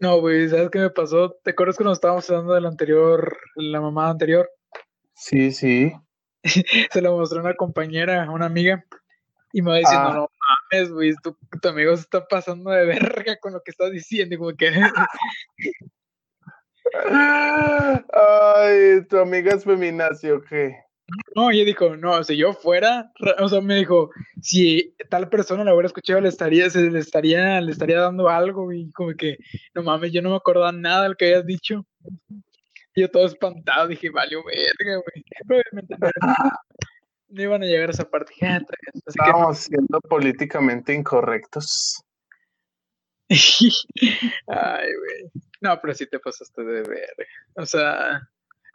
No, güey, ¿sabes qué me pasó? ¿Te acuerdas cuando estábamos hablando de la anterior, la mamá anterior? Sí, sí. Se lo mostró una compañera, una amiga, y me va diciendo, Ah. no mames, güey, tu, tu amigo se está pasando de verga con lo que estás diciendo, y como que, Ay, tu amiga es feminazi, ¿o qué? No, ella dijo, no, si yo fuera, ra- o sea, me dijo, si tal persona la hubiera escuchado, le estaría, se le estaría, le estaría dando algo, y como que, no mames, yo no me acordaba nada de lo que habías dicho. Y yo todo espantado, dije, valió verga, güey. No, iban a llegar a esa parte. Así que Estamos siendo políticamente incorrectos. Ay, güey. No, pero sí te pasaste de verga. O sea,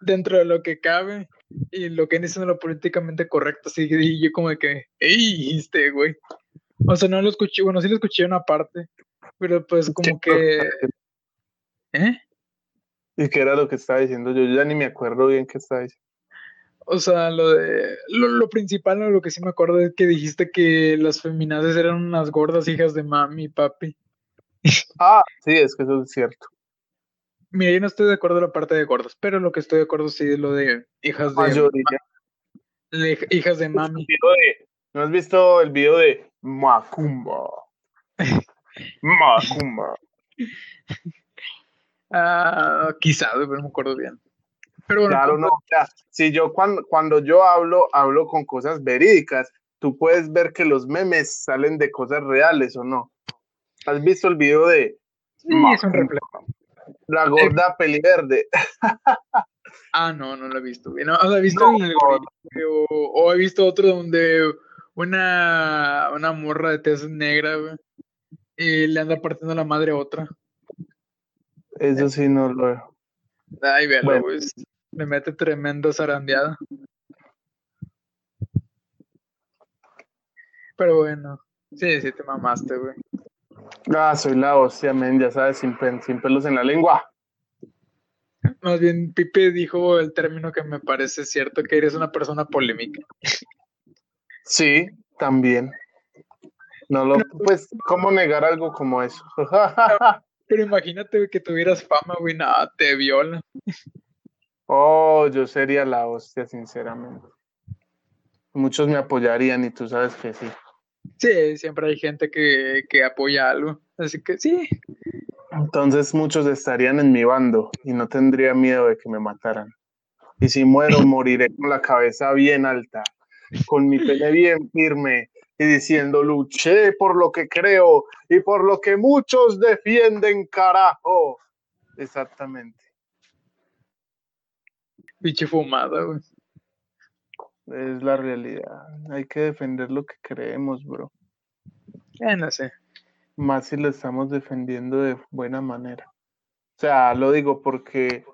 dentro de lo que cabe y lo que dicen lo políticamente correcto, sí, y yo como que, ¡ey! Este, güey. O sea, no lo escuché, bueno, sí lo escuché una parte, pero pues como que, ¿eh? ¿Y qué era lo que estaba diciendo yo? Yo ya ni me acuerdo bien qué estaba diciendo. O sea, lo de, lo, lo principal, o lo que sí me acuerdo es que dijiste que las feminazis eran unas gordas hijas de mami y papi. Ah, sí, es que eso es cierto. Mira, yo no estoy de acuerdo en la parte de gordas, pero lo que estoy de acuerdo sí es lo de hijas de, Mayoría. de- hijas de mami. de- ¿No has visto el video de Macumba? Macumba. Ah, quizá, pero no me acuerdo bien. Pero bueno, Claro, no. O sea, si yo cuando, cuando yo hablo, hablo con cosas verídicas, tú puedes ver que los memes salen de cosas reales o no. ¿Has visto el video de sí, es un reflejo. La gorda peliverde? Ah, no, no lo he visto. bien. No, sea, he visto No, el o, o he visto otro donde una, una morra de tez negra güey, y le anda partiendo la madre a otra. Eso sí no lo veo. Ay, véalo, Bueno. pues. Le mete tremenda zarandeada. Pero bueno, sí, sí te mamaste, güey. Ah, soy la hostia, men, ya sabes, sin, sin pelos en la lengua. Más bien, Pipe dijo el término que me parece cierto, que eres una persona polémica. Sí, también. No lo, pues, ¿cómo negar algo como eso? Pero imagínate que tuvieras fama, güey, nada, te viola. Oh, yo sería la hostia, sinceramente. Muchos me apoyarían y tú sabes que sí. Sí, siempre hay gente que, que apoya algo. Así que sí, Entonces muchos estarían en mi bando y no tendría miedo de que me mataran. Y si muero, moriré con la cabeza bien alta, con mi pene bien firme y diciendo, luché por lo que creo y por lo que muchos defienden, carajo. Exactamente. pinche fumada, güey. Es la realidad. Hay que defender lo que creemos, bro. Eh, no sé. Más si lo estamos defendiendo de buena manera. O sea, lo digo porque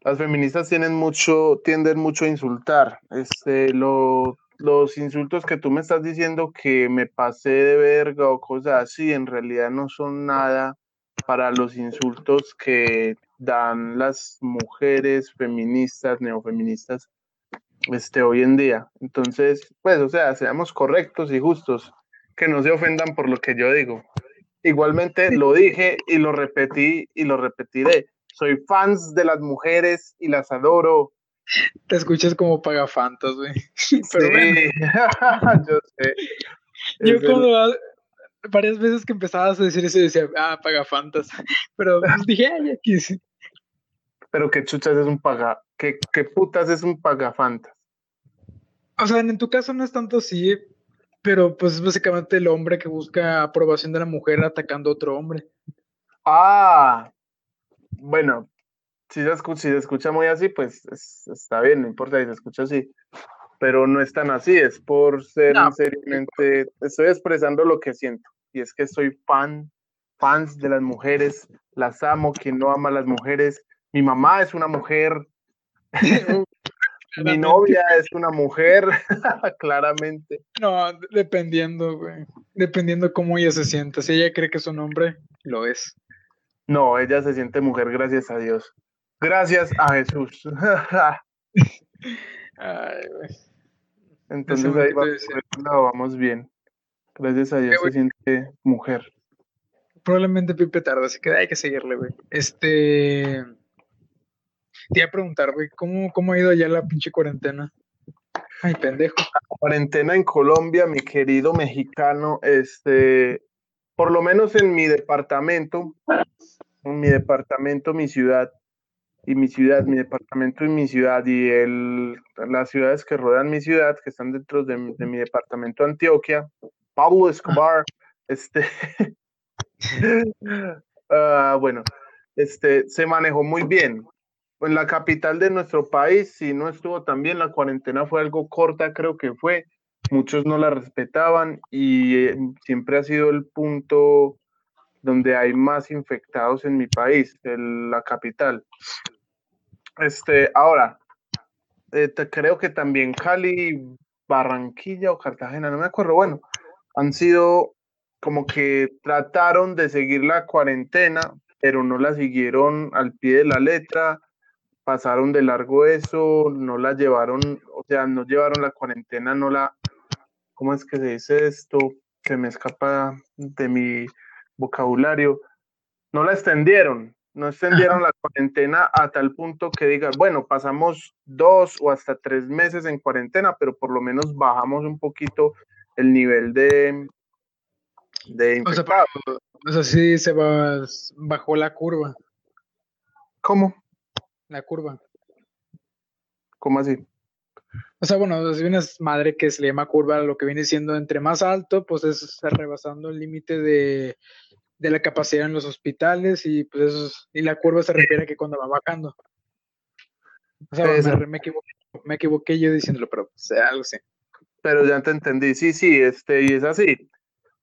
las feministas tienen mucho, tienden mucho a insultar. Este, lo, los insultos que tú me estás diciendo que me pasé de verga o cosas así, en realidad no son nada para los insultos que dan las mujeres feministas, neofeministas, este, hoy en día. Entonces, pues, o sea, seamos correctos y justos, que no se ofendan por lo que yo digo. Igualmente lo dije y lo repetí y lo repetiré. Soy fans de las mujeres y las adoro. Te escuchas como pagafantas, güey. Sí, yo sé. yo Es cuando varias veces que empezabas a decir eso decía, ah, pagafantas. Pero pues, dije, ay, aquí sí. Pero qué chuchas es un paga, qué, qué putas es un pagafantas. O sea, en tu caso no es tanto así, pero pues es básicamente el hombre que busca aprobación de la mujer atacando a otro hombre. Ah, bueno, si se escucha, si se escucha muy así, pues es- está bien, no importa si se escucha así. Pero no es tan así, es por ser No. seriamente, estoy expresando lo que siento. Y es que soy fan, fans de las mujeres, las amo, quien no ama a las mujeres. Mi mamá es una mujer, mi novia es una mujer, claramente. No, dependiendo, güey. Dependiendo cómo ella se sienta. Si ella cree que es un hombre, lo es. No, ella se siente mujer, gracias a Dios. Gracias a Jesús. Ay, güey. Entonces ahí vamos, vamos bien. Gracias a Dios se siente mujer. probablemente Pipe tarda, así que hay que seguirle, güey. Este. Te iba a preguntar, güey, ¿cómo, ¿cómo ha ido ya la pinche cuarentena? Ay, pendejo. La cuarentena en Colombia, mi querido mexicano, este, por lo menos en mi departamento, en mi departamento, mi ciudad, y mi ciudad, mi departamento y mi ciudad, y el, las ciudades que rodean mi ciudad, que están dentro de, mi departamento Antioquia, Pablo Escobar, este, ah, bueno, este, se manejó muy bien en la capital de nuestro país, si no estuvo también, la cuarentena fue algo corta, creo que fue. Muchos no la respetaban y eh, siempre ha sido el punto donde hay más infectados en mi país, la capital. Este, ahora, eh, creo que también Cali, Barranquilla o Cartagena, no me acuerdo, bueno, han sido como que trataron de seguir la cuarentena, pero no la siguieron al pie de la letra pasaron de largo eso, no la llevaron, o sea, no llevaron la cuarentena, no la, ¿cómo es que se dice esto? Se me escapa de mi vocabulario, no la extendieron, no extendieron la cuarentena a tal punto que diga, bueno, pasamos dos o hasta tres meses en cuarentena, pero por lo menos bajamos un poquito el nivel de, de O sea, o sea, sí se bajó la curva. ¿Cómo? La curva. ¿Cómo así? O sea, bueno, es una madre que se le llama curva, lo que viene siendo entre más alto, pues es rebasando el límite de, la capacidad en los hospitales y pues eso y la curva se refiere a que cuando va bajando. O sea, me, equivoqué, yo diciéndolo, pero sea, pues, algo así. Pero ya te entendí, sí, sí, este, y es así.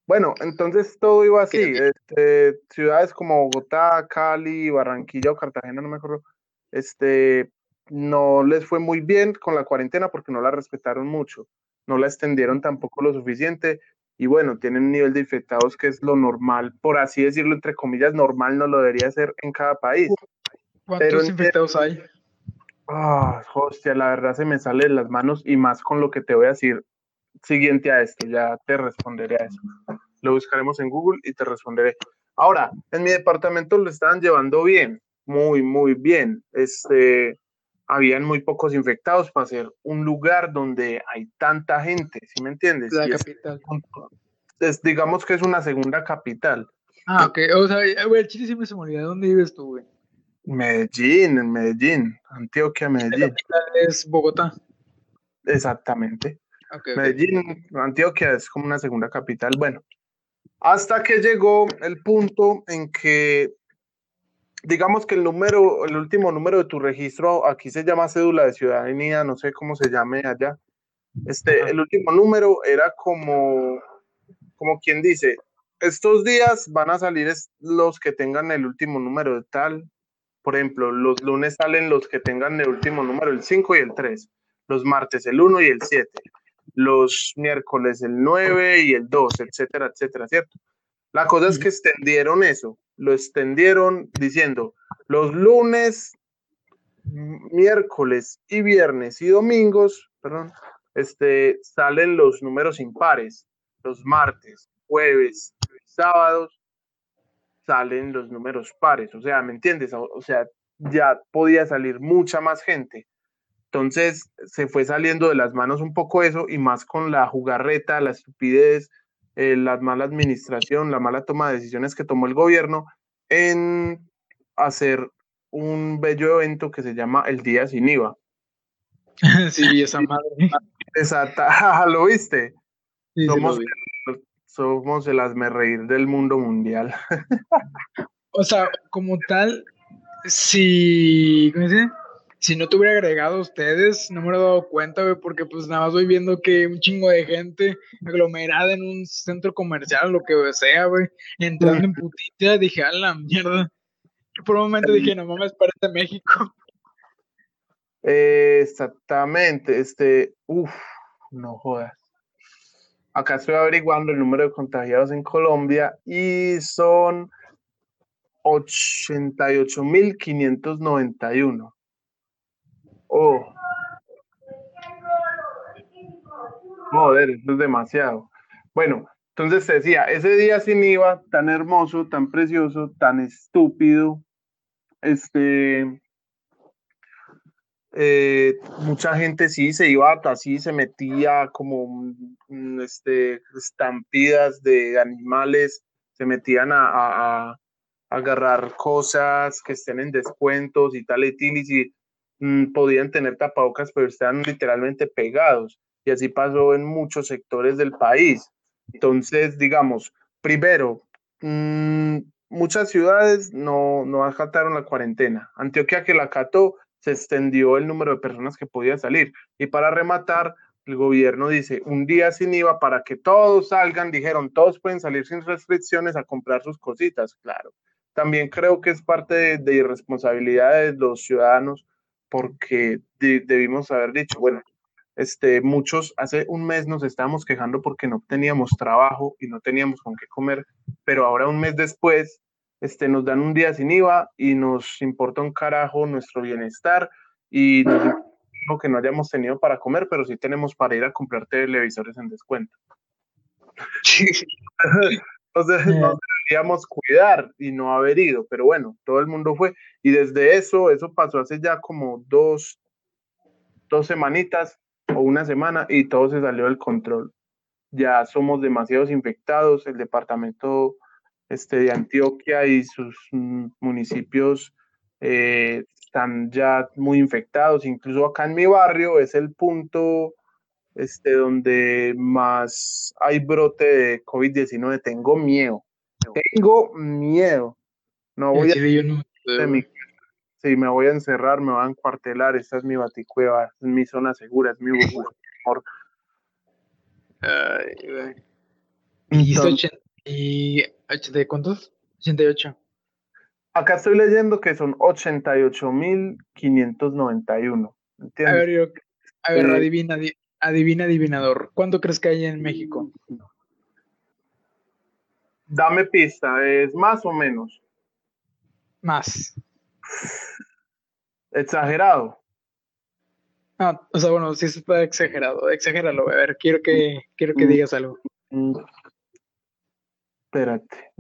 Bueno, entonces todo iba así, este, ciudades como Bogotá, Cali, Barranquilla o Cartagena, no me acuerdo, este, no les fue muy bien con la cuarentena porque no la respetaron mucho, no la extendieron tampoco lo suficiente y bueno, tienen un nivel de infectados que es lo normal, por así decirlo, entre comillas, normal no lo debería ser en cada país. ¿Cuántos infectados hay? Ah, hostia, la verdad se me sale de las manos y más con lo que te voy a decir siguiente a esto, ya te responderé a eso. Lo buscaremos en Google y te responderé. Ahora, en mi departamento lo estaban llevando bien, muy, muy bien. Este, habían muy pocos infectados para ser un lugar donde hay tanta gente, ¿sí me entiendes? La capital. Es, digamos que es una segunda capital. Ah, ok. O sea, güey, el Chile siempre se me olvida. ¿Dónde vives tú, güey? Medellín, en Medellín. Antioquia, Medellín. La capital es Bogotá. Exactamente. Medellín, Antioquia es como una segunda capital. Bueno, hasta que llegó el punto en que digamos que el número, el último número de tu registro, aquí se llama cédula de ciudadanía, no sé cómo se llame allá. Este, el último número era como, como quien dice, estos días van a salir los que tengan el último número de tal. Por ejemplo, los lunes salen los que tengan el último número, el 5 y el 3. Los martes el 1 y el 7. Los miércoles el 9 y el 2, etcétera, etcétera, ¿cierto? La cosa es que extendieron eso lo extendieron diciendo los lunes, miércoles y viernes y domingos, perdón, este, salen los números impares. Los martes, jueves sábados salen los números pares. O sea, ¿me entiendes? O, sea, ya podía salir mucha más gente. Entonces se fue saliendo de las manos un poco eso y más con la jugarreta, la estupidez, eh, la mala administración, la mala toma de decisiones que tomó el gobierno en hacer un bello evento que se llama el Día Sin IVA. sí, esa madre. Exacto, ¿lo viste? somos, somos el reír del mundo mundial. o sea, como tal, si, ¿cómo dice? Si no te hubiera agregado a ustedes, no me hubiera dado cuenta, güey, porque pues nada más voy viendo que un chingo de gente aglomerada en un centro comercial, lo que sea, güey, entrando en putita, dije, a la mierda. Por un momento dije, no mames, parece México. exactamente, este, uff, no jodas. Acá estoy averiguando el número de contagiados en Colombia y son 88.591. Oh. Joder, eso es demasiado. Bueno, Entonces te decía, ese día sin IVA, tan hermoso, tan precioso, tan estúpido, este, eh, mucha gente sí se iba así, se metía como este, estampidas de animales, se metían a, agarrar cosas que estén en descuentos y tal y y si mm, podían tener tapabocas, pero estaban literalmente pegados. Y así pasó en muchos sectores del país. Entonces, digamos, primero, mm, muchas ciudades no, no acataron la cuarentena. Antioquia que la acató, se extendió el número de personas que podía salir. Y para rematar, el gobierno dice un día sin IVA para que todos salgan, dijeron, todos pueden salir sin restricciones a comprar sus cositas, claro. También creo que es parte de, irresponsabilidad de los ciudadanos porque debimos haber dicho, bueno, este, muchos hace un mes nos estábamos quejando porque no teníamos trabajo y no teníamos con qué comer, pero ahora un mes después este, nos dan un día sin IVA y nos importa un carajo nuestro bienestar y nos importa que no hayamos tenido para comer, pero sí tenemos para ir a comprar televisores en descuento. Entonces nos deberíamos cuidar y no haber ido, pero bueno, todo el mundo fue y desde eso, eso pasó hace ya como dos, dos semanitas o una semana y todo se salió del control. Ya somos demasiados infectados, el departamento este, de Antioquia y sus municipios eh, están ya muy infectados. Incluso acá en mi barrio es el punto este, donde más hay brote de COVID-19. Tengo miedo. Tengo miedo. No voy a... si me voy a encerrar, me van a encuartelar. Esta es mi baticueva, es mi zona segura, es mi burbuja. Ay, Entonces, ¿Y de cuántos? 88. Acá estoy leyendo que son 88.591. A ver, yo, a ver, eh, adivina, adivina, adivinador. ¿Cuánto crees que hay en México? Dame pista, ¿es más o menos? Más. Exagerado. Ah, o sea, bueno, sí está exagerado. Exagéralo. A ver, quiero que, quiero que digas algo. Mm espérate,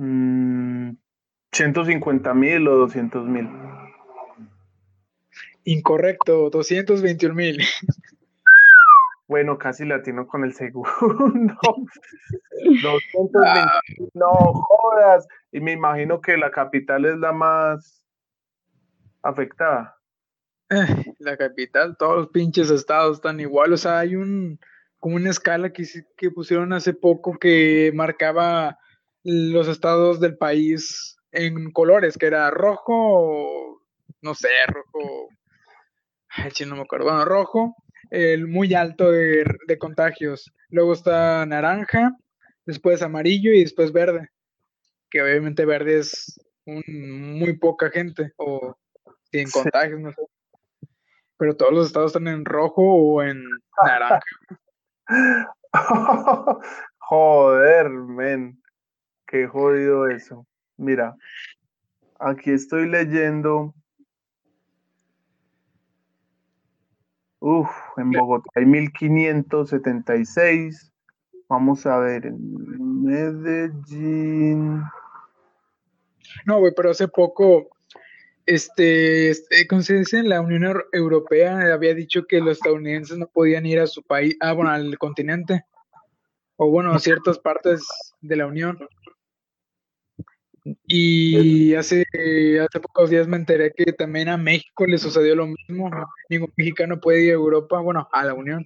150 mm, mil o 200 mil. Incorrecto, 221 mil. Bueno, casi latino con el segundo. 220, no jodas. Y me imagino que la capital es la más afectada. Eh, la capital, todos los pinches estados están igual. O sea, hay un como una escala que, que pusieron hace poco que marcaba los estados del país en colores, que era rojo, no sé, rojo, ay, no me acuerdo, rojo, el muy alto de, contagios. Luego está naranja, después amarillo y después verde, que obviamente verde es muy poca gente o sin contagios, no sé. Pero todos los estados están en rojo o en naranja. Joder, men. Qué jodido eso. Mira, aquí estoy leyendo. Uf, en Bogotá hay 1576. Vamos a ver, en Medellín. No, güey, pero hace poco, este, este, ¿cómo se dice? La Unión Europea había dicho que los estadounidenses no podían ir a su país, ah, bueno, al continente, o bueno, a ciertas partes de la Unión. Y hace, hace pocos días me enteré que también a México le sucedió lo mismo. Ningún mexicano puede ir a Europa, bueno, a la Unión.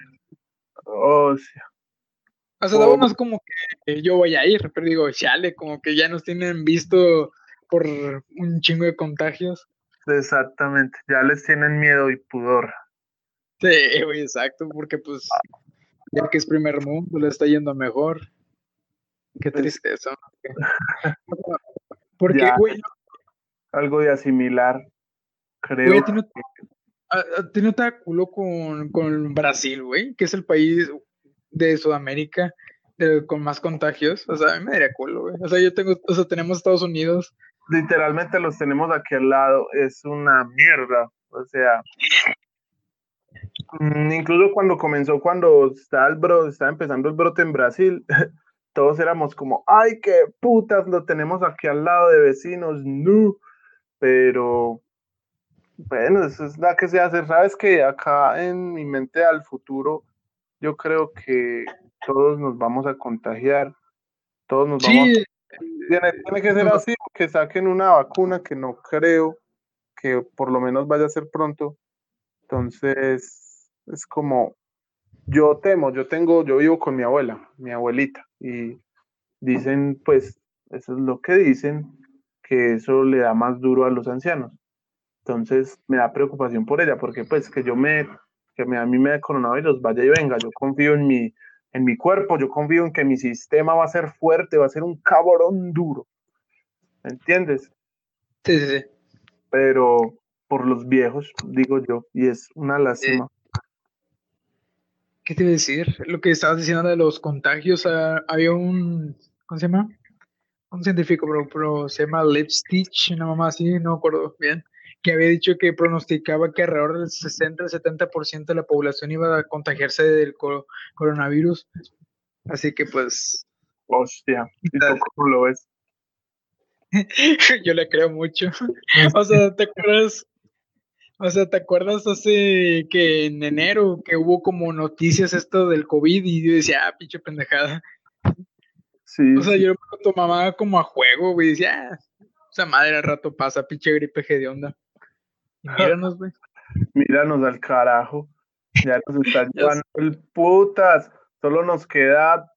Oh, sí. O sea, oh. es como que yo voy a ir, pero digo, chale, como que ya nos tienen visto por un chingo de contagios. Exactamente, ya les tienen miedo y pudor. Sí, exacto, porque pues ya que es primer mundo, le está yendo mejor. Qué pues tristeza. Porque, güey. Algo de asimilar, creo. Güey, ¿tiene, te culo con, con Brasil, güey? Que es el país de Sudamérica con más contagios. O sea, a mí me daría culo, güey. O sea, yo tengo, o sea, tenemos Estados Unidos. Literalmente los tenemos aquí al lado. Es una mierda. O sea, mm, incluso cuando comenzó, cuando estaba, el bro, estaba empezando el brote en Brasil, todos éramos como, ay, qué putas, lo tenemos aquí al lado de vecinos, no, pero bueno, eso es la que se hace, sabes que acá en mi mente al futuro, yo creo que todos nos vamos a contagiar, todos nos vamos a... Tiene, tiene que ser así, que saquen una vacuna que no creo que por lo menos vaya a ser pronto. Entonces, es como, yo temo, yo tengo, yo vivo con mi abuela, mi abuelita, y dicen, pues, eso es lo que dicen, que eso le da más duro a los ancianos. Entonces, me da preocupación por ella, porque pues que yo me, que me, a mí me dé coronavirus, vaya y venga, yo confío en mi, en mi cuerpo, yo confío en que mi sistema va a ser fuerte, va a ser un cabrón duro. ¿Me entiendes? Sí, sí, sí. Pero por los viejos, digo yo, y es una lástima. ¿Qué te iba a decir? Lo que estabas diciendo de los contagios, ah, había un, ¿cómo se llama? Un científico, pero, pero se llama Lipstitch, una mamá así, no me acuerdo bien, que había dicho que pronosticaba que alrededor del 60 al 70% de la población iba a contagiarse del coronavirus. Así que pues... Hostia, ¿y cómo lo ves? Yo le creo mucho. o sea, ¿te acuerdas? O sea, ¿te acuerdas hace que en enero que hubo como noticias esto del COVID y yo decía, ah, pinche pendejada? Sí. O sea, yo lo tomaba como a juego, güey, decía, ah, o sea, madre, al rato pasa, pinche gripe de onda. míranos, güey. míranos al carajo. Ya nos están llevando el putas. Solo nos queda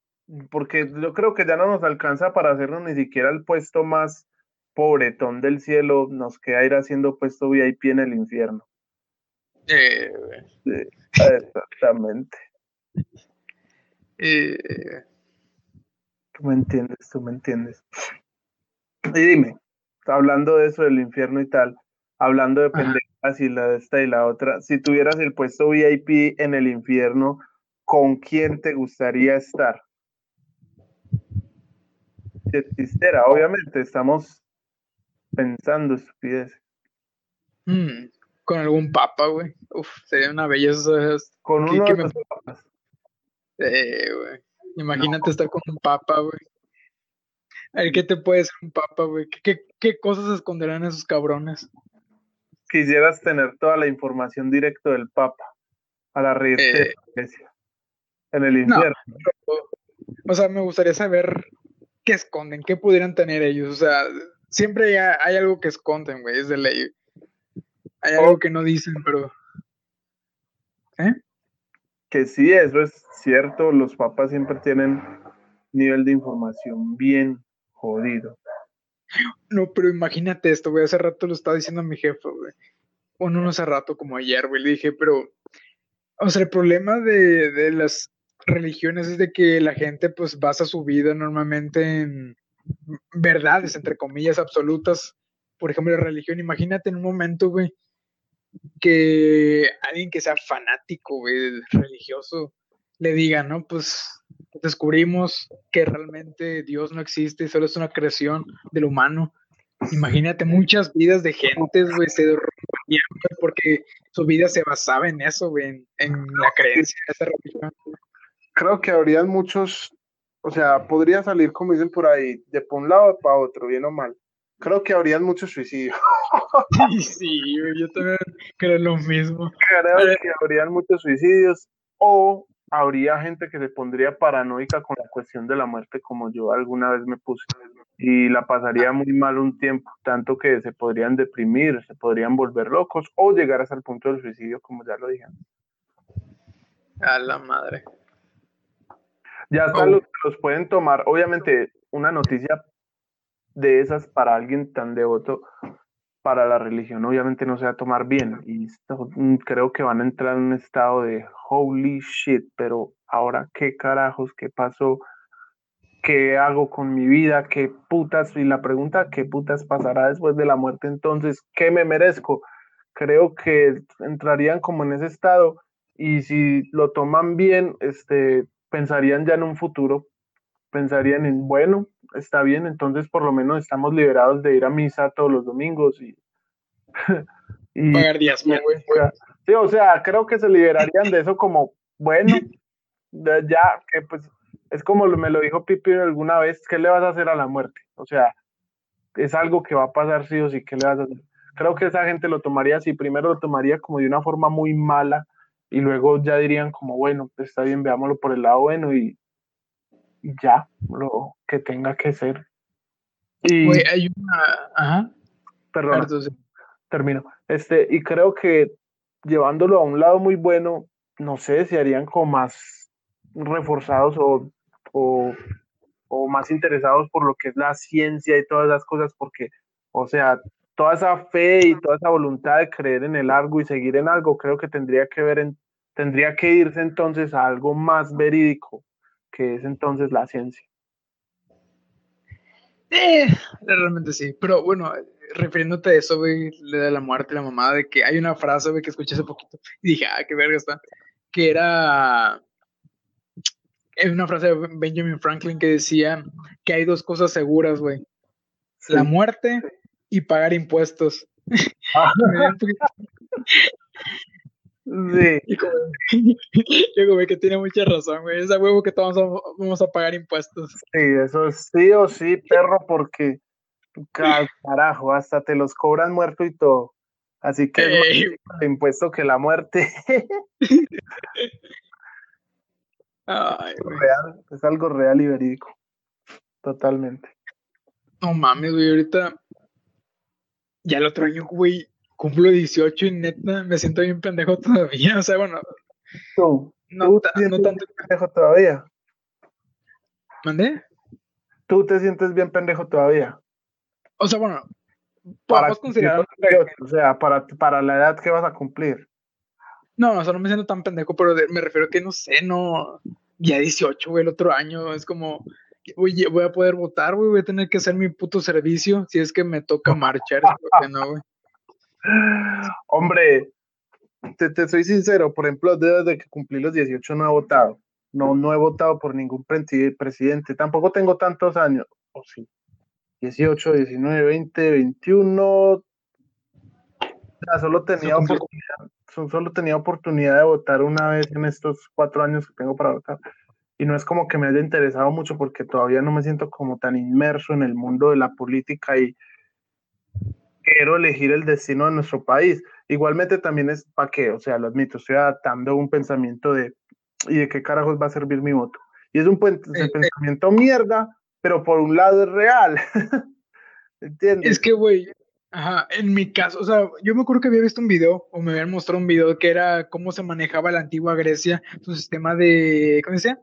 porque yo creo que ya no nos alcanza para hacernos ni siquiera el puesto más pobretón del cielo, nos queda ir haciendo puesto VIP en el infierno. Eh, exactamente. Eh, tú me entiendes, tú me entiendes. Y dime, hablando de eso del infierno y tal, hablando de pendejas y la de esta y la otra, si tuvieras el puesto VIP en el infierno, ¿con quién te gustaría estar? Si existiera, obviamente, estamos pensando estupidez. Hmm, con algún papa, güey. Uf, sería una belleza. Con uno de los papas. Eh, güey. Imagínate estar con un papa, güey. A ver, ¿qué te puede ser un papa, güey? ¿Qué, ¿Qué, cosas esconderán esos cabrones? Quisieras tener toda la información directa del papa para reírte de eh, la iglesia. En el infierno. o sea, me gustaría saber qué esconden, qué pudieran tener ellos. O sea, siempre hay, algo que esconden, güey, es de ley. Hay algo que no dicen, pero. ¿Eh? Que sí, eso es cierto. Los papás siempre tienen nivel de información bien jodido. No, pero imagínate esto, güey. Hace rato lo estaba diciendo a mi jefe, güey. Bueno, no hace rato, como ayer, güey. Le dije, pero. O sea, el problema de, de las religiones es de que la gente, pues, basa su vida normalmente en verdades, entre comillas, absolutas. Por ejemplo, la religión. Imagínate en un momento, güey, que alguien que sea fanático, güey, religioso, le diga, ¿no? Pues descubrimos que realmente Dios no existe, solo es una creación del humano. Imagínate muchas vidas de gente, güey, se porque su vida se basaba en eso, güey, en, la creencia de esa religión. Creo que habrían muchos, o sea, podría salir, como dicen por ahí, de por un lado para otro, bien o mal. Creo que habrían muchos suicidios. Sí, sí, yo también creo lo mismo. Creo que habrían muchos suicidios o habría gente que se pondría paranoica con la cuestión de la muerte como yo alguna vez me puse y la pasaría muy mal un tiempo, tanto que se podrían deprimir, se podrían volver locos o llegar hasta el punto del suicidio, como ya lo dije. A la madre. Ya oh. los, los pueden tomar, obviamente, una noticia de esas para alguien tan devoto para la religión obviamente no se va a tomar bien y mm, creo que van a entrar en un estado de holy shit, pero ahora qué carajos, qué pasó, qué hago con mi vida, qué putas, y la pregunta, qué putas pasará después de la muerte entonces, ¿qué me merezco? Creo que entrarían como en ese estado y si lo toman bien, este, pensarían ya en un futuro, pensarían en, bueno, está bien, entonces por lo menos estamos liberados de ir a misa todos los domingos y... y Pagar días. Sí, o sea, creo que se liberarían de eso como, bueno, ya que pues es como me lo dijo Pipi alguna vez, ¿qué le vas a hacer a la muerte? O sea, es algo que va a pasar sí o sí, ¿qué le vas a hacer? Creo que esa gente lo tomaría así, primero lo tomaría como de una forma muy mala y luego ya dirían como, bueno, pues está bien, veámoslo por el lado bueno y, ya, lo que tenga que ser. Y, hay una... Ajá. Perdón. Termino. Este, y creo que llevándolo a un lado muy bueno, no sé, si harían como más reforzados o, o, o más interesados por lo que es la ciencia y todas las cosas, porque, o sea, toda esa fe y toda esa voluntad de creer en el algo y seguir en algo, creo que tendría que ver en, tendría que irse entonces a algo más verídico, que es entonces la ciencia. Eh, realmente sí, pero bueno, refiriéndote a eso, güey, de la muerte, la mamá, de que hay una frase, güey, que escuché hace poquito y dije, ah, qué verga está, que era es una frase de Benjamin Franklin que decía que hay dos cosas seguras, güey. La muerte y pagar impuestos. Ah. sí. yo como que tiene mucha razón, güey. Esa huevo que todos vamos a pagar impuestos. Sí, eso es sí o sí, perro, porque carajo, hasta te los cobran muerto y todo. Así que es más impuesto que la muerte. Ay, real, es algo real y verídico. Totalmente. No mames, güey, ahorita ya el otro año, güey, cumplo 18 y neta me siento bien pendejo todavía. O sea, bueno. ¿Tú? No, no tanto pendejo todavía. ¿Mandé? ¿Tú te sientes bien pendejo todavía? O sea, bueno, para considerar. O sea, para, para la edad que vas a cumplir. No, o sea, no me siento tan pendejo, pero me refiero a que no sé, no. Ya 18, güey, el otro año. Es como, Oye, voy a poder votar, güey, voy a tener que hacer mi puto servicio si es que me toca marchar, no, güey. Hombre, te, soy sincero, por ejemplo, desde que cumplí los 18 no he votado. No, no he votado por ningún presidente. Tampoco tengo tantos años. O oh, sí. 18, 19, 20, 21. Ya, solo tenía oportunidad, solo tenía oportunidad de votar una vez en estos cuatro años que tengo para votar y no es como que me haya interesado mucho porque todavía no me siento como tan inmerso en el mundo de la política y quiero elegir el destino de nuestro país. Igualmente también es para qué, o sea, lo admito, estoy adaptando un pensamiento de ¿y de qué carajos va a servir mi voto? Y es un pensamiento mierda, pero por un lado es real. ¿Entiendes? Es que, güey, Ajá, en mi caso, o sea, yo me acuerdo que había visto un video, o me habían mostrado un video que era cómo se manejaba la antigua Grecia, su sistema de, ¿cómo llama?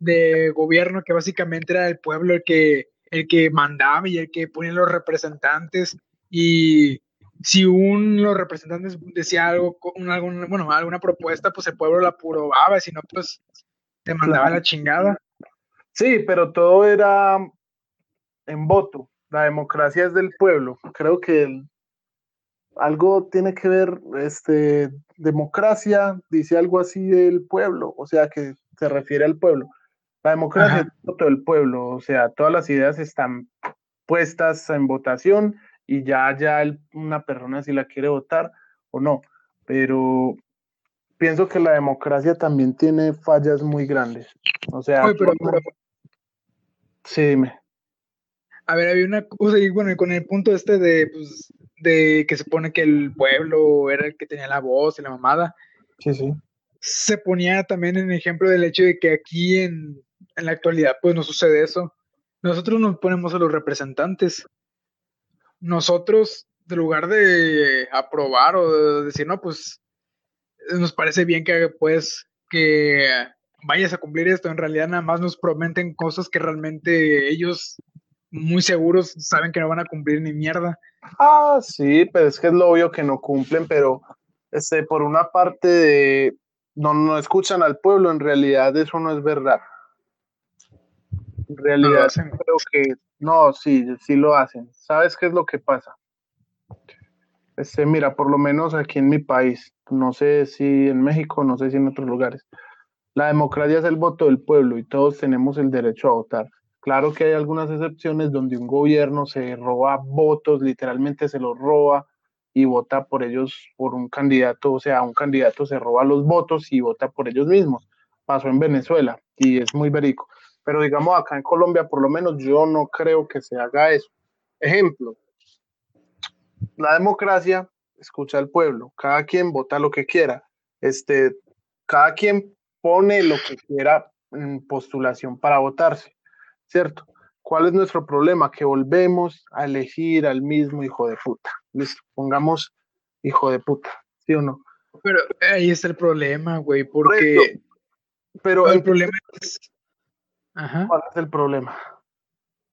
de gobierno que básicamente era el pueblo el que, el que mandaba y el que ponía los representantes y si un los representantes decía algo, algún, bueno, alguna propuesta, pues el pueblo la aprobaba, si no, pues te mandaba la chingada. Sí, pero todo era en voto. La democracia es del pueblo. Creo que algo tiene que ver, este, democracia dice algo así del pueblo, o sea que se refiere al pueblo. La democracia es voto del pueblo, o sea, todas las ideas están puestas en votación y ya, ya una persona si la quiere votar o no. Pero pienso que la democracia también tiene fallas muy grandes. O sea, sí, dime. A ver, había una cosa, y bueno, con el punto este de, pues, de que se pone que el pueblo era el que tenía la voz y la mamada. Sí, sí. Se ponía también en ejemplo del hecho de que aquí en, en la actualidad pues no sucede eso. Nosotros nos ponemos a los representantes. Nosotros, en lugar de aprobar o de decir, no, pues nos parece bien que pues que vayas a cumplir esto, en realidad nada más nos prometen cosas que realmente ellos muy seguros saben que no van a cumplir ni mierda. Ah, sí, pero es que es lo obvio que no cumplen, pero este, por una parte de no, no escuchan al pueblo, en realidad eso no es verdad. En realidad creo que no, sí, sí lo hacen. ¿Sabes qué es lo que pasa? Este, mira, por lo menos aquí en mi país, no sé si en México, no sé si en otros lugares, la democracia es el voto del pueblo y todos tenemos el derecho a votar. Claro que hay algunas excepciones donde un gobierno se roba votos, literalmente se los roba y vota por ellos, por un candidato, o sea, un candidato se roba los votos y vota por ellos mismos. Pasó en Venezuela y es muy verico Pero digamos acá en Colombia, por lo menos yo no creo que se haga eso. Ejemplo, la democracia escucha al pueblo, cada quien vota lo que quiera, este, cada quien pone lo que quiera en postulación para votarse, ¿cierto? ¿Cuál es nuestro problema? Que volvemos a elegir al mismo hijo de puta. Listo, pongamos hijo de puta, ¿sí o no? Pero ahí está el problema, güey, porque... Pero el, problema es... Ajá. ¿Cuál es el problema?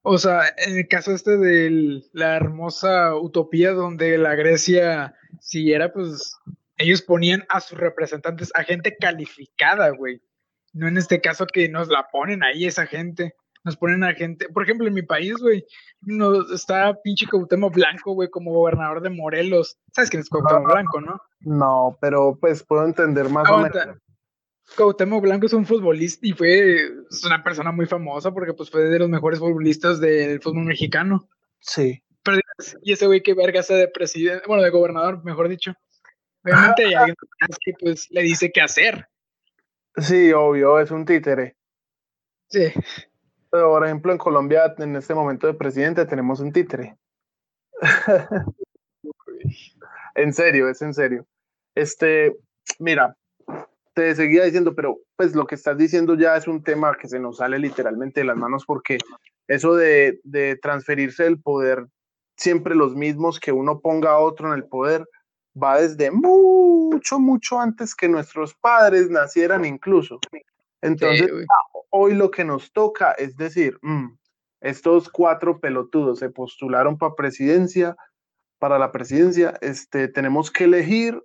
O sea, en el caso este de la hermosa utopía donde la Grecia, si era, pues, ellos ponían a sus representantes, a gente calificada, güey. No en este caso que nos la ponen ahí esa gente nos ponen a gente, por ejemplo, en mi país, güey, nos está pinche Cuauhtémoc Blanco, güey, como gobernador de Morelos. ¿Sabes quién es Cuauhtémoc Blanco, no? No, pero pues puedo entender más o menos. Cuauhtémoc Blanco es un futbolista y fue una persona muy famosa porque pues fue de los mejores futbolistas del fútbol mexicano. Sí. Pero, y ese güey que verga sea de presidente, bueno, de gobernador, mejor dicho. Obviamente hay alguien que pues le dice qué hacer. Sí, obvio, es un títere. Sí. Pero, por ejemplo, en Colombia, en este momento de presidente, tenemos un títere. en serio, es en serio. Este, mira, te seguía diciendo, pero pues lo que estás diciendo ya es un tema que se nos sale literalmente de las manos porque eso de, de transferirse el poder, siempre los mismos, que uno ponga a otro en el poder, va desde mucho, mucho antes que nuestros padres nacieran incluso. Entonces, hoy lo que nos toca es decir, mm, estos cuatro pelotudos se postularon para presidencia, para la presidencia, este, tenemos que elegir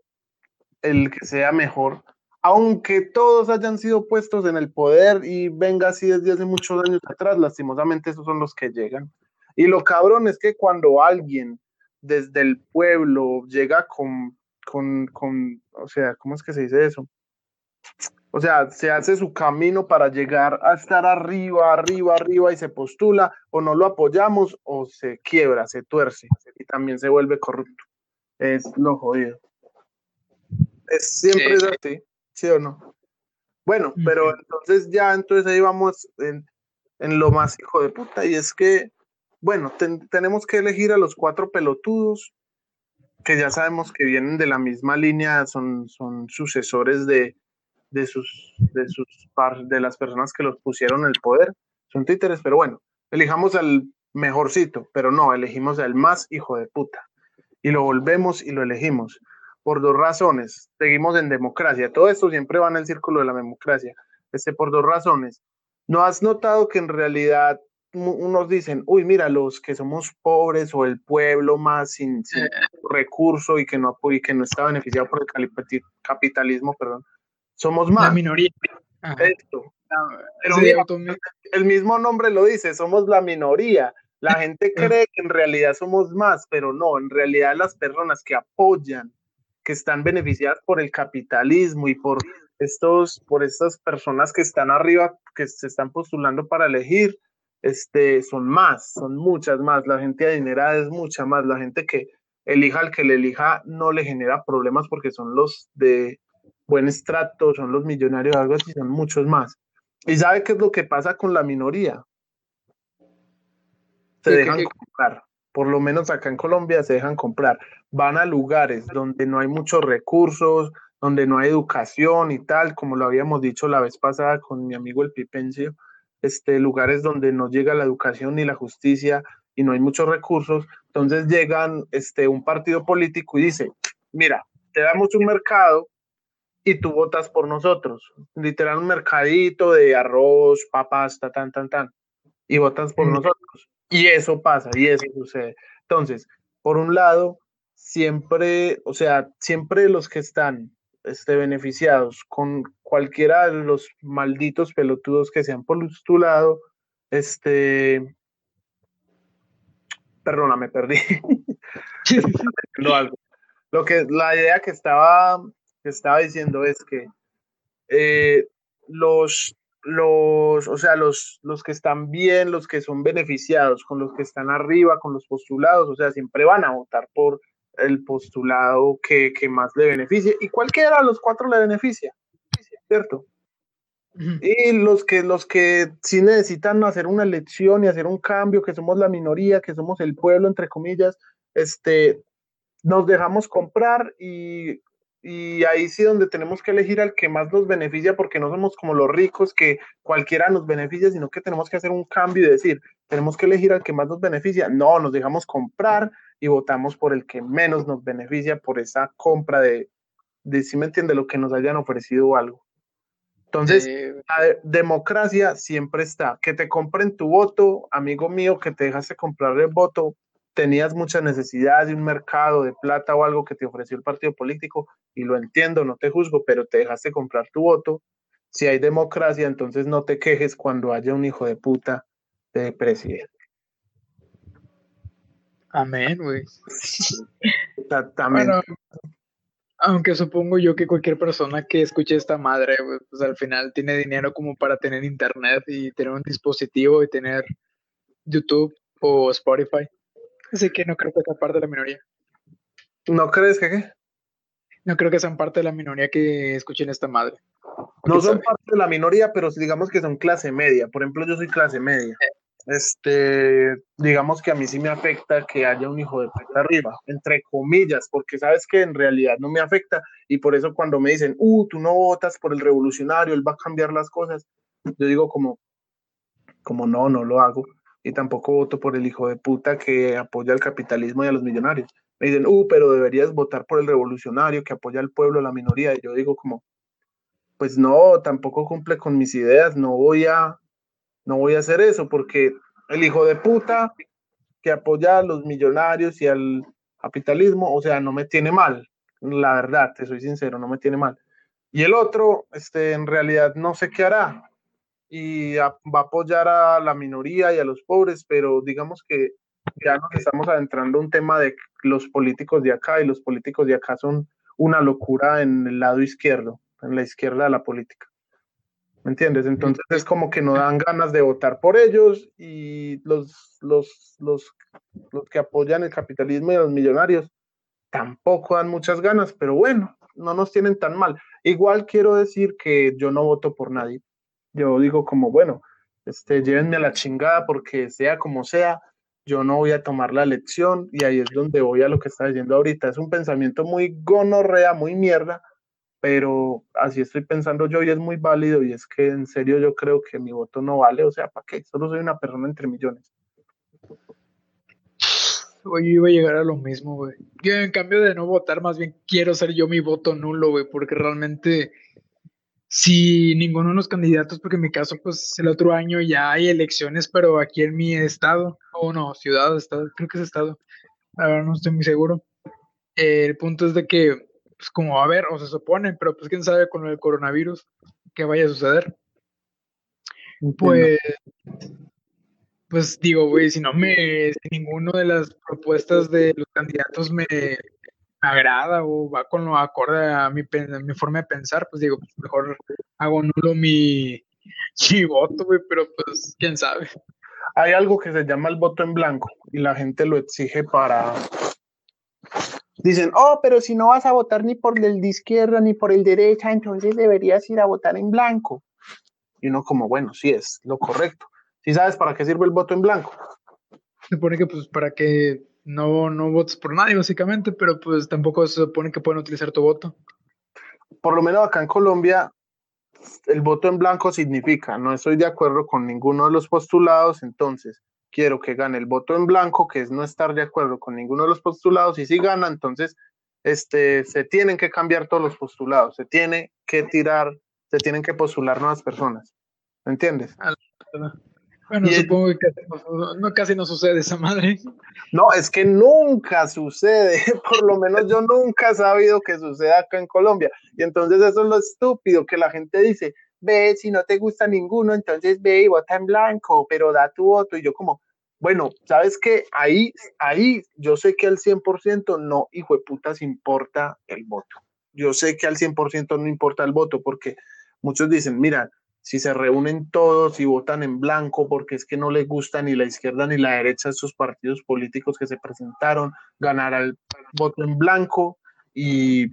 el que sea mejor, aunque todos hayan sido puestos en el poder y venga así desde hace muchos años atrás, lastimosamente esos son los que llegan. Y lo cabrón es que cuando alguien desde el pueblo llega con, con, con o sea, ¿cómo es que se dice eso? O sea, se hace su camino para llegar a estar arriba, arriba, arriba y se postula, o no lo apoyamos, o se quiebra, se tuerce y también se vuelve corrupto. Es lo jodido. Es siempre es así, ¿sí o no? Bueno, pero entonces ya, entonces ahí vamos en, lo más hijo de puta, y es que, bueno, tenemos que elegir a los cuatro pelotudos, que ya sabemos que vienen de la misma línea, son, son sucesores de, de sus, de sus de las personas que los pusieron en el poder. Son títeres, pero bueno, elijamos al mejorcito, pero no, elegimos al más hijo de puta. Y lo volvemos y lo elegimos. Por dos razones. Seguimos en democracia. Todo esto siempre va en el círculo de la democracia. Este, por dos razones. ¿No has notado que en realidad unos dicen, uy, mira, los que somos pobres o el pueblo más sin, sin recurso y que no, y que no está beneficiado por el capitalismo, perdón, somos más. La minoría. Esto. el mismo nombre lo dice, somos la minoría. La gente cree que en realidad somos más, pero no, en realidad las personas que apoyan, que están beneficiadas por el capitalismo y por estos, por estas personas que están arriba, que se están postulando para elegir, este, son más, son muchas más. La gente adinerada es mucha más. La gente que elija al que le elija no le genera problemas porque son los de buen estrato, son los millonarios, algo así, son muchos más. ¿Y sabe qué es lo que pasa con la minoría? Se dejan comprar. Por lo menos acá en Colombia se dejan comprar. Van a lugares donde no hay muchos recursos, donde no hay educación y tal, como lo habíamos dicho la vez pasada con mi amigo el Pipencio, este, lugares donde no llega la educación ni la justicia y no hay muchos recursos. Entonces llegan este, un partido político y dice, mira, te damos un mercado y tú votas por nosotros. Literal, un mercadito de arroz, papas, tan, tan, tan, y votas por nosotros. Y eso pasa, y eso sucede. Entonces, por un lado, siempre, o sea, siempre los que están este, beneficiados con cualquiera de los malditos pelotudos que se han postulado, este, perdona, me perdí. Lo que la idea que estaba que estaba diciendo es que eh, los, los, o sea, los, los que están bien, los que son beneficiados, con los que están arriba, con los postulados, o sea, siempre van a votar por el postulado que, que más le beneficie y cualquiera de los cuatro le beneficia, ¿cierto? Y los que, los que sí necesitan hacer una elección y hacer un cambio, que somos la minoría, que somos el pueblo, entre comillas, este, nos dejamos comprar y, y ahí sí donde tenemos que elegir al que más nos beneficia, porque no somos como los ricos que cualquiera nos beneficia, sino que tenemos que hacer un cambio y decir, tenemos que elegir al que más nos beneficia. No, nos dejamos comprar y votamos por el que menos nos beneficia por esa compra de, de si me entiende, lo que nos hayan ofrecido algo. Entonces, la democracia siempre está. Que te compren tu voto, amigo mío, que te dejaste comprar el voto, tenías mucha necesidad de un mercado de plata o algo que te ofreció el partido político, y lo entiendo, no te juzgo, pero te dejaste comprar tu voto. Si hay democracia, entonces no te quejes cuando haya un hijo de puta de presidente. Amén, güey. Exactamente aunque supongo yo que cualquier persona que escuche esta madre, pues al final tiene dinero como para tener internet y tener un dispositivo y tener YouTube o Spotify. Así que no creo que sea parte de la minoría. ¿No crees que qué? No creo que sean parte de la minoría que escuchen esta madre. No son parte de la minoría, pero digamos que son clase media. Por ejemplo, yo soy clase media. Este, digamos que a mí sí me afecta que haya un hijo de puta arriba, entre comillas, porque sabes que en realidad no me afecta y por eso cuando me dicen, uh, tú no votas por el revolucionario, él va a cambiar las cosas, yo digo como, como no, no lo hago y tampoco voto por el hijo de puta que apoya el capitalismo y a los millonarios. Me dicen, uh, pero deberías votar por el revolucionario que apoya al pueblo, a la minoría, y yo digo como, pues no, tampoco cumple con mis ideas, no voy a no voy a hacer eso porque el hijo de puta que apoya a los millonarios y al capitalismo, o sea, no me tiene mal, la verdad, te soy sincero, no me tiene mal. Y el otro, este, en realidad no sé qué hará y va a apoyar a la minoría y a los pobres, pero digamos que ya nos estamos adentrando un tema de los políticos de acá y los políticos de acá son una locura en el lado izquierdo, en la izquierda de la política. ¿Me entiendes? Entonces es como que no dan ganas de votar por ellos y los, los, los, los que apoyan el capitalismo y a los millonarios tampoco dan muchas ganas, pero bueno, no nos tienen tan mal. Igual quiero decir que yo no voto por nadie. Yo digo como, bueno, este, llévenme a la chingada porque sea como sea, yo no voy a tomar la elección y ahí es donde voy a lo que está diciendo ahorita. Es un pensamiento muy gonorrea, muy mierda, pero así estoy pensando yo y es muy válido y es que en serio yo creo que mi voto no vale, o sea, ¿para qué? Solo soy una persona entre millones. Oye, iba a llegar a lo mismo, güey. Yo en cambio de no votar, más bien quiero ser yo mi voto nulo, güey, porque realmente si ninguno de los candidatos, porque en mi caso, pues el otro año ya hay elecciones, pero aquí en mi estado, o no, ciudad, estado, creo que es estado, ahora no estoy muy seguro. el punto es de que pues como va a haber, o se supone, pero pues quién sabe con el coronavirus qué vaya a suceder. Pues, pues digo, güey, si no me, si ninguno de las propuestas de los candidatos me, agrada o va con lo acorde a mi, mi forma de pensar, pues digo, pues mejor hago nulo mi, mi voto, güey, pero pues quién sabe. Hay algo que se llama el voto en blanco y la gente lo exige para Dicen, oh, pero si no vas a votar ni por el de izquierda ni por el derecha, entonces deberías ir a votar en blanco. Y uno como, bueno, sí es lo correcto. ¿Sí sabes para qué sirve el voto en blanco? Se supone que pues para que no, no votes por nadie, básicamente, pero pues tampoco se supone que pueden utilizar tu voto. Por lo menos acá en Colombia, el voto en blanco significa, no estoy de acuerdo con ninguno de los postulados, entonces quiero que gane el voto en blanco, que es no estar de acuerdo con ninguno de los postulados, y si gana, entonces este, se tienen que cambiar todos los postulados, se tiene que tirar, se tienen que postular nuevas personas. ¿Me entiendes? Bueno, supongo que no, casi no sucede esa madre. No, es que nunca sucede, por lo menos yo nunca he sabido que suceda acá en Colombia. Y entonces eso es lo estúpido que la gente dice, ve, si no te gusta ninguno, entonces ve y vota en blanco, pero da tu voto. Y yo como, bueno, ¿sabes qué? Ahí, ahí yo sé que al 100% no, hijo de putas, importa el voto. Yo sé que al 100% no importa el voto porque muchos dicen, mira, si se reúnen todos y votan en blanco porque es que no les gusta ni la izquierda ni la derecha a esos partidos políticos que se presentaron, ganará el voto en blanco y,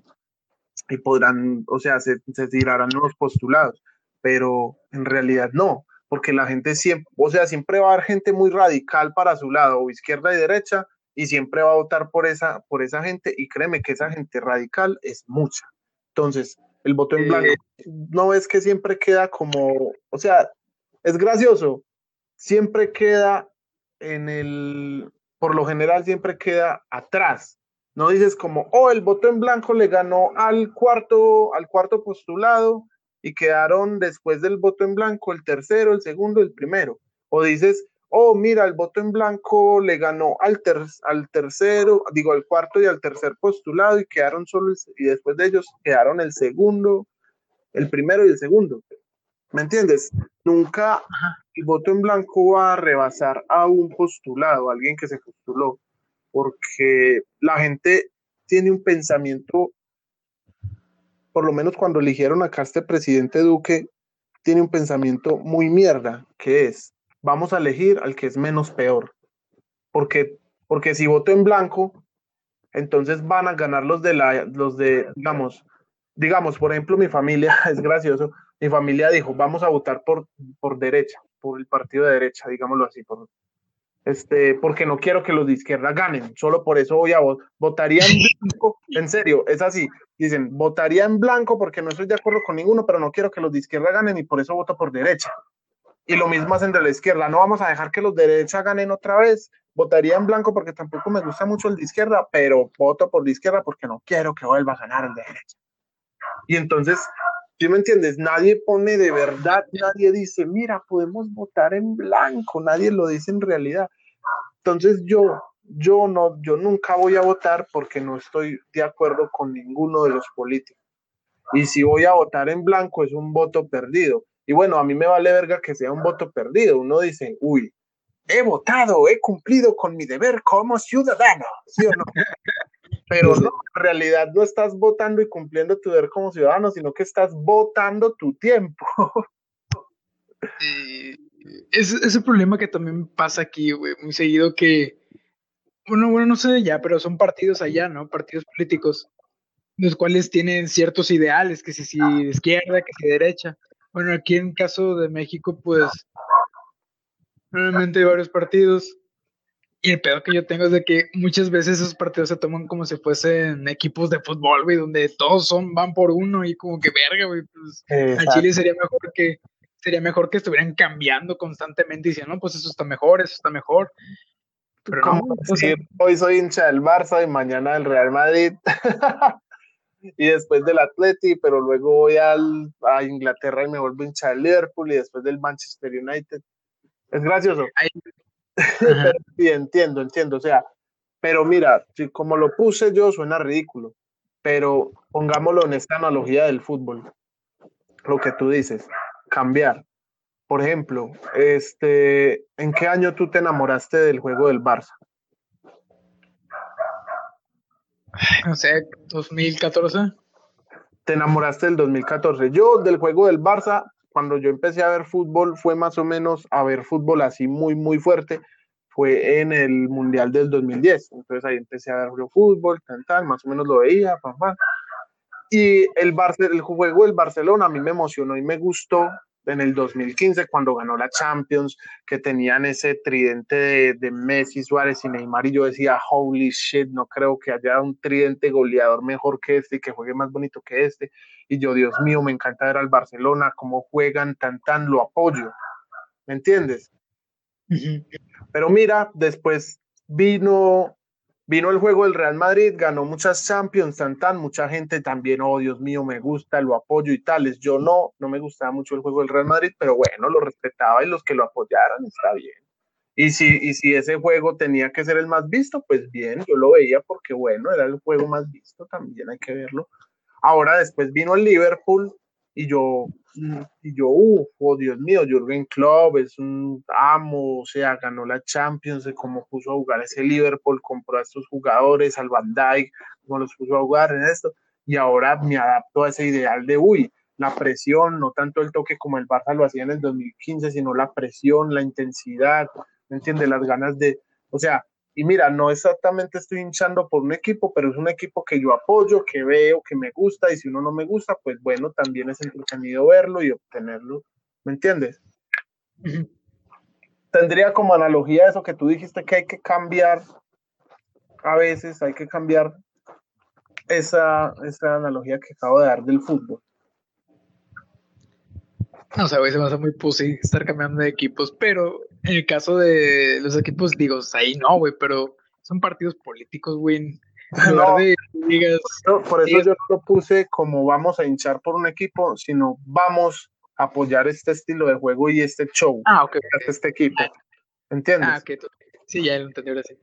y podrán, o sea, se, se tirarán nuevos postulados pero en realidad no, porque la gente siempre, o sea, siempre va a haber gente muy radical para su lado, o izquierda y derecha, y siempre va a votar por esa, por esa gente, y créeme que esa gente radical es mucha. Entonces, el voto en blanco, no es que siempre queda como, o sea, es gracioso, siempre queda en el, por lo general siempre queda atrás. No dices como, oh, el voto en blanco le ganó al cuarto, al cuarto postulado y quedaron después del voto en blanco el tercero, el segundo, el primero. O dices, oh, mira, el voto en blanco le ganó al, al tercero, digo, al cuarto y al tercer postulado y quedaron solo, y después de ellos quedaron el segundo, el primero y el segundo. ¿Me entiendes? Nunca el voto en blanco va a rebasar a un postulado, a alguien que se postuló, porque la gente tiene un pensamiento, por lo menos cuando eligieron acá este presidente Duque, tiene un pensamiento muy mierda, que es, vamos a elegir al que es menos peor, porque, porque si voto en blanco, entonces van a ganar los de la, los de, digamos, digamos, por ejemplo, mi familia, es gracioso, mi familia dijo, vamos a votar por, por derecha, por el partido de derecha, digámoslo así, por, este, porque no quiero que los de izquierda ganen, solo por eso voy a votar, votaría en blanco, en serio, es así, dicen, votaría en blanco porque no estoy de acuerdo con ninguno, pero no quiero que los de izquierda ganen y por eso voto por derecha. Y lo mismo hacen de la izquierda, no vamos a dejar que los de derecha ganen otra vez, votaría en blanco porque tampoco me gusta mucho el de izquierda, pero voto por la izquierda porque no quiero que vuelva a ganar el de derecha. Y entonces ¿Sí me entiendes? Nadie pone de verdad, nadie dice, mira, podemos votar en blanco, nadie lo dice en realidad. Entonces yo, yo no, yo nunca voy a votar porque no estoy de acuerdo con ninguno de los políticos. Y si voy a votar en blanco es un voto perdido. Y bueno, a mí me vale verga que sea un voto perdido. Uno dice, uy, he votado, he cumplido con mi deber como ciudadano, ¿sí o no? Pero no, en realidad no estás votando y cumpliendo tu deber como ciudadano, sino que estás votando tu tiempo. es ese problema que también pasa aquí, güey, muy seguido que, bueno, bueno, no sé ya, pero son partidos allá, ¿no? Partidos políticos, los cuales tienen ciertos ideales, que si, si de izquierda, que si de derecha. Bueno, aquí en caso de México, pues, realmente hay varios partidos y el pedo que yo tengo es de que muchas veces esos partidos se toman como si fuesen equipos de fútbol, güey, donde todos son, van por uno y como que verga, güey. Pues a Chile sería mejor que sería mejor que estuvieran cambiando constantemente y diciendo, no, pues eso está mejor, eso está mejor. Pero no, hoy soy hincha del Barça y mañana del Real Madrid. y después del Atleti, pero luego voy al, a Inglaterra y me vuelvo hincha del Liverpool y después del Manchester United. Es gracioso sí, entiendo, entiendo. O sea, pero mira, si como lo puse yo suena ridículo, pero pongámoslo en esta analogía del fútbol. Lo que tú dices, cambiar. Por ejemplo, este, ¿en qué año tú te enamoraste del juego del Barça? No sé, 2014. Te enamoraste del 2014. Yo del juego del Barça cuando yo empecé a ver fútbol fue más o menos a ver fútbol así muy, muy fuerte, fue en el Mundial del 2010. Entonces ahí empecé a ver fútbol, tal, tal, más o menos lo veía, papá. Y el, el juego del Barcelona a mí me emocionó y me gustó en el 2015 cuando ganó la Champions, que tenían ese tridente de, de, Messi, Suárez y Neymar y yo decía, holy shit, no creo que haya un tridente goleador mejor que este y que juegue más bonito que este. Y yo, Dios mío, me encanta ver al Barcelona, cómo juegan, tan, tan, lo apoyo. ¿Me entiendes? Pero mira, después vino vino el juego del Real Madrid, ganó muchas Champions, tan tan, mucha gente también, oh Dios mío, me gusta, lo apoyo y tales. Yo no, no me gustaba mucho el juego del Real Madrid, pero bueno, lo respetaba y los que lo apoyaran está bien. Y si, y si ese juego tenía que ser el más visto, pues bien, yo lo veía porque bueno, era el juego más visto, también hay que verlo. Ahora después vino el Liverpool y yo, mm, y yo, oh Dios mío, Jürgen Klopp es un amo, o sea, ganó la Champions, cómo puso a jugar ese Liverpool, compró a estos jugadores, al Van Dijk, cómo los puso a jugar en esto, y ahora me adapto a ese ideal de, uy, la presión, no tanto el toque como el Barça lo hacía en el 2015, sino la presión, la intensidad, ¿me entiendes? Las ganas de, o sea, y mira, no exactamente estoy hinchando por un equipo, pero es un equipo que yo apoyo, que veo, que me gusta, y si uno no me gusta, pues bueno, también es entretenido verlo y obtenerlo, ¿me entiendes? Tendría como analogía eso que tú dijiste que hay que cambiar, a veces hay que cambiar esa, esa analogía que acabo de dar del fútbol. O sea, güey, se me hace muy pussy estar cambiando de equipos, pero en el caso de los equipos, digo, ahí no, güey, pero son partidos políticos, güey. No, por eso yo no lo puse como vamos a hinchar por un equipo, sino vamos a apoyar este estilo de juego y este show. Ah, ok. Este equipo. ¿Entiendes? Ah, ok. Sí, ya lo entendí ahora sí.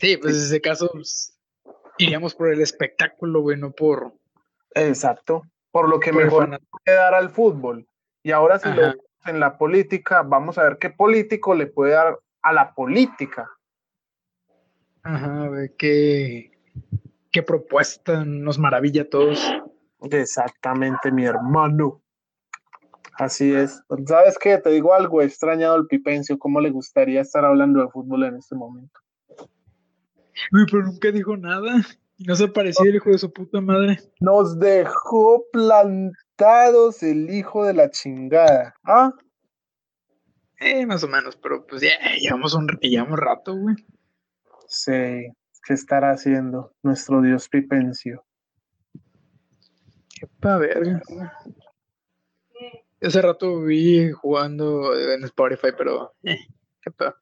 Sí, pues en ese caso pues, iríamos por el espectáculo, güey, no por. Exacto por lo que mejor puede dar al fútbol. Y ahora si lo en la política, vamos a ver qué político le puede dar a la política. Ajá, qué, qué propuesta nos maravilla a todos. Exactamente, mi hermano. Así es. ¿Sabes qué? Te digo algo, he extrañado el Pipencio. ¿Cómo le gustaría estar hablando de fútbol en este momento? Uy, pero nunca dijo nada. No se parecía el hijo de su puta madre. Nos dejó plantados el hijo de la chingada. ¿Ah? Eh, más o menos, pero pues ya llevamos un llevamos rato, güey. Sí, ¿qué estará haciendo nuestro dios Pipencio? Qué pa' verga. Hace rato vi jugando en Spotify, pero eh, qué pa.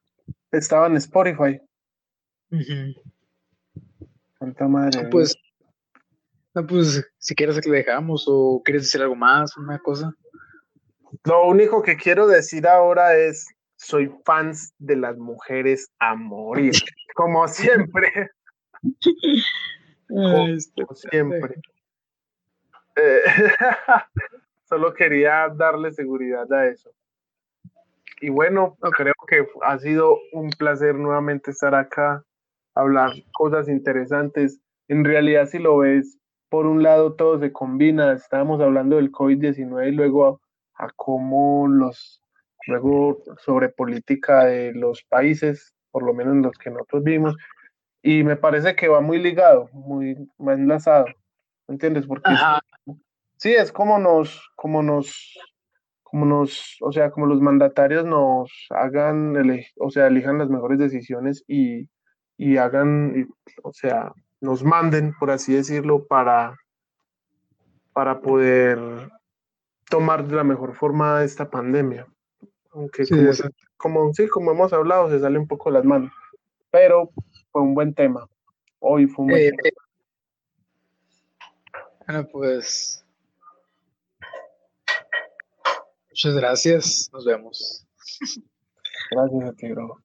Estaba en Spotify. madre. Pues, no, pues, si quieres que le dejamos o quieres decir algo más, una cosa. Lo único que quiero decir ahora es, soy fans de las mujeres a morir, como siempre. como, siempre. Eh, solo quería darle seguridad a eso. Y bueno, creo que ha sido un placer nuevamente estar acá hablar cosas interesantes. En realidad, si lo ves, por un lado todo se combina. Estábamos hablando del COVID-19 y luego a, cómo los, luego sobre política de los países, por lo menos los que nosotros vimos. Y me parece que va muy ligado, muy, enlazado. ¿Entiendes? Porque sí, es como nos, como nos, como nos, o sea, como los mandatarios nos hagan, o sea, elijan las mejores decisiones y, y hagan, o sea, nos manden, por así decirlo, para, para poder tomar de la mejor forma esta pandemia. Aunque como, sí, como, hemos hablado, se sale un poco las manos. Pero fue un buen tema. Hoy fue un buen eh, tema. Bueno, pues. Muchas gracias. Nos vemos. Gracias a ti, bro.